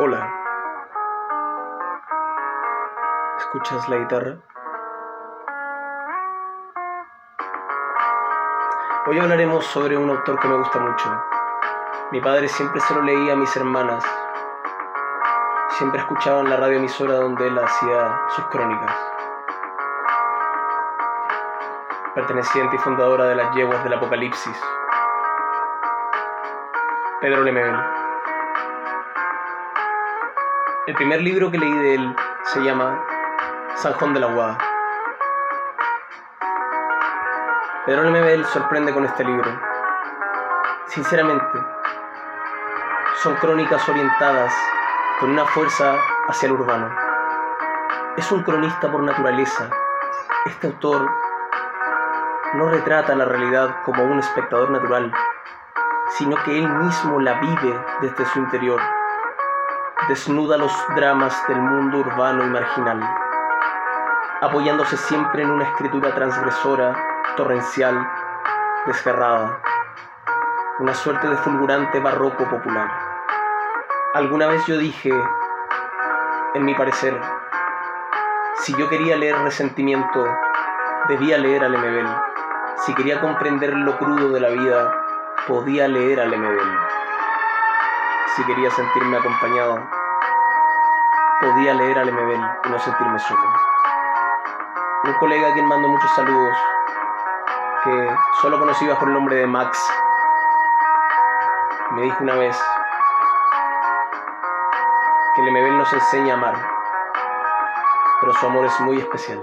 Hola. ¿Escuchas la guitarra? Hoy hablaremos sobre un autor que me gusta mucho. Mi padre siempre se lo leía a mis hermanas. Siempre escuchaban la radio emisora donde él hacía sus crónicas. Perteneciente y fundadora de las yeguas del Apocalipsis. Pedro Lemebel. El primer libro que leí de él se llama San Juan de la Guada. Pedro Lemebel sorprende con este libro. Sinceramente, son crónicas orientadas con una fuerza hacia el urbano. Es un cronista por naturaleza. Este autor no retrata la realidad como un espectador natural, sino que él mismo la vive desde su interior. Desnuda los dramas del mundo urbano y marginal, apoyándose siempre en una escritura transgresora, torrencial, desgarrada, una suerte de fulgurante barroco popular. Alguna vez yo dije, en mi parecer, si yo quería leer resentimiento, debía leer a Lemebel. Si quería comprender lo crudo de la vida, podía leer a Lemebel. Si quería sentirme acompañado, podía leer a Lemebel y no sentirme solo. Un colega a quien mando muchos saludos, que solo conocí bajo el nombre de Max, me dijo una vez que Lemebel nos enseña a amar, pero su amor es muy especial.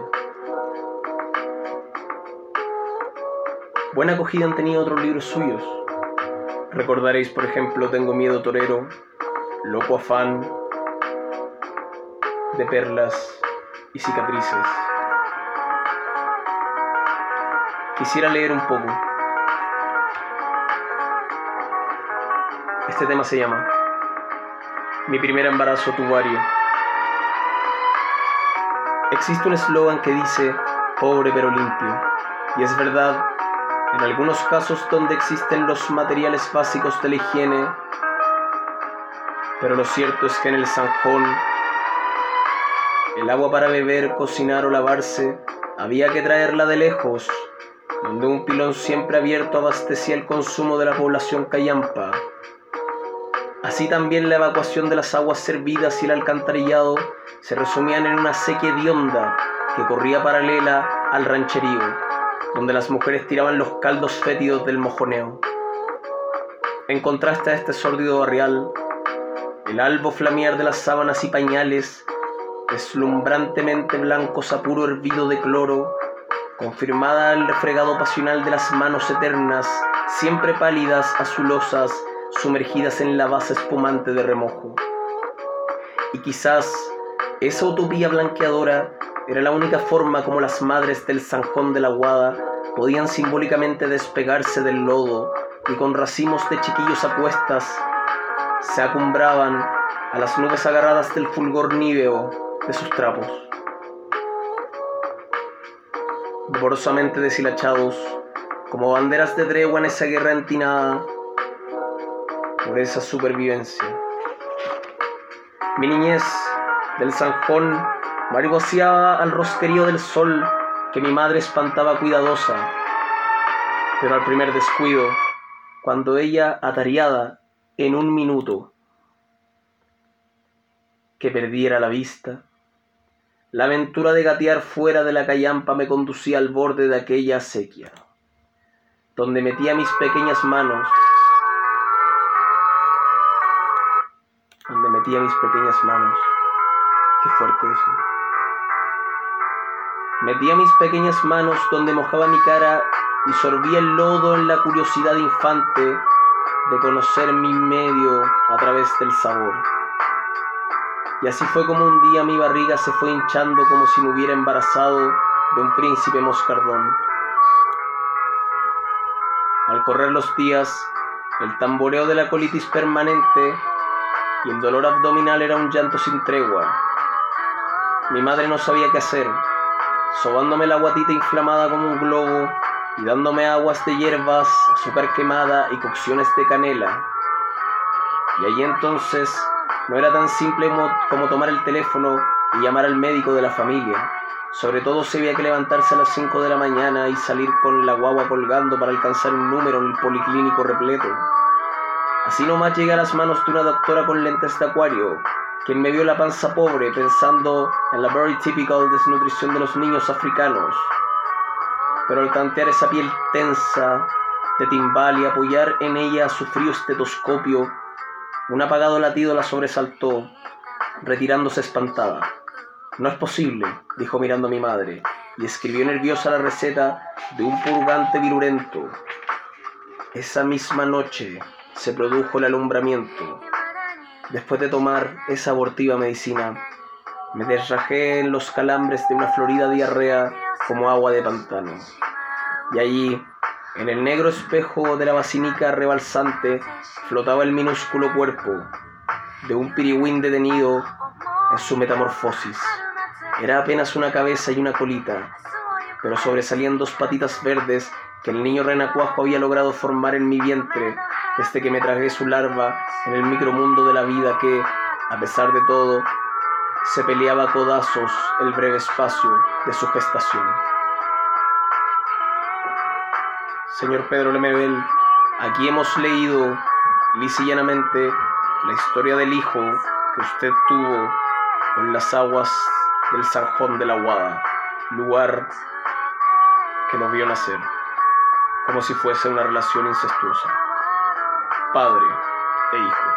Buena acogida han tenido otros libros suyos. Recordaréis, por ejemplo, Tengo miedo torero, Loco afán, de perlas y cicatrices. Quisiera leer un poco. Este tema se llama Mi primer embarazo tubario. Existe un eslogan que dice pobre pero limpio. Y es verdad, en algunos casos donde existen los materiales básicos de la higiene, pero lo cierto es que en el Sanjón el agua para beber, cocinar o lavarse había que traerla de lejos, donde un pilón siempre abierto abastecía el consumo de la población callampa. Así también la evacuación de las aguas servidas y el alcantarillado se resumían en una sequía hedionda que corría paralela al rancherío, donde las mujeres tiraban los caldos fétidos del mojoneo. En contraste a este sórdido barrial, el albo flamear de las sábanas y pañales, deslumbrantemente blancos a puro hervido de cloro, confirmada el refregado pasional de las manos eternas, siempre pálidas, azulosas, sumergidas en la base espumante de remojo. Y quizás esa utopía blanqueadora era la única forma como las madres del zanjón de la Guada podían simbólicamente despegarse del lodo y con racimos de chiquillos apuestas se acumbraban a las nubes agarradas del fulgor níveo de sus trapos. Borosamente deshilachados, como banderas de tregua en esa guerra entinada por esa supervivencia. Mi niñez del mariposeaba al rosquerío del sol que mi madre espantaba cuidadosa, pero al primer descuido, cuando ella, atareada en un minuto, que perdiera la vista, la aventura de gatear fuera de la callampa me conducía al borde de aquella acequia, donde metía mis pequeñas manos, donde metía mis pequeñas manos. Qué fuerte eso. Metía mis pequeñas manos donde mojaba mi cara y sorbía el lodo en la curiosidad infante de conocer mi medio a través del sabor. Y así fue como un día mi barriga se fue hinchando como si me hubiera embarazado de un príncipe moscardón. Al correr los días, el tamboreo de la colitis permanente y el dolor abdominal era un llanto sin tregua. Mi madre no sabía qué hacer, sobándome la guatita inflamada como un globo y dándome aguas de hierbas, azúcar quemada y cocciones de canela. Y allí entonces No era tan simple como tomar el teléfono y llamar al médico de la familia. Sobre todo se había que levantarse a las 5 de la mañana y salir con la guagua colgando para alcanzar un número en el policlínico repleto. Así nomás llegué a las manos de una doctora con lentes de acuario, quien me vio la panza pobre pensando en la very typical desnutrición de los niños africanos. Pero al tantear esa piel tensa de timbal y apoyar en ella su frío estetoscopio, un apagado latido la sobresaltó, retirándose espantada. No es posible, dijo mirando a mi madre, y escribió nerviosa la receta de un purgante virulento. Esa misma noche se produjo el alumbramiento. Después de tomar esa abortiva medicina, me desrajé en los calambres de una florida diarrea como agua de pantano. Y allí, en el negro espejo de la basílica rebalsante, flotaba el minúsculo cuerpo de un pirigüín detenido en su metamorfosis. Era apenas una cabeza y una colita, pero sobresalían dos patitas verdes que el niño renacuajo había logrado formar en mi vientre desde que me tragué su larva en el micromundo de la vida que, a pesar de todo, se peleaba a codazos el breve espacio de su gestación. Señor Pedro Lemebel, aquí hemos leído llanamente la historia del hijo que usted tuvo con las aguas del Sanjón de la Guada, lugar que nos vio nacer, como si fuese una relación incestuosa padre e hijo.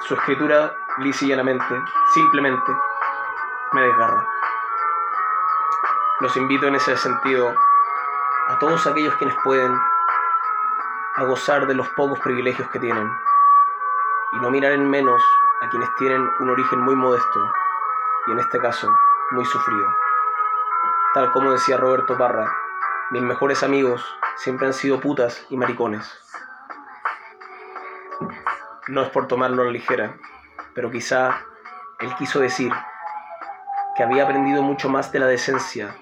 Su escritura, lisa y llanamente, simplemente, me desgarra. Los invito en ese sentido a todos aquellos quienes pueden a gozar de los pocos privilegios que tienen y no mirar en menos a quienes tienen un origen muy modesto y en este caso muy sufrido. Tal como decía Roberto Parra, mis mejores amigos siempre han sido putas y maricones. No es por tomarlo a la ligera, pero quizá él quiso decir que había aprendido mucho más de la decencia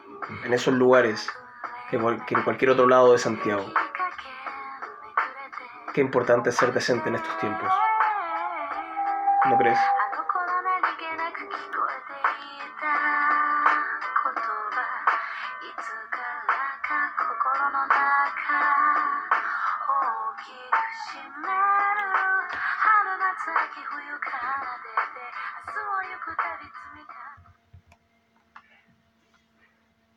en esos lugares que, en cualquier otro lado de Santiago. Qué importante es ser decente en estos tiempos. ¿No crees? 大きく締める春夏秋冬か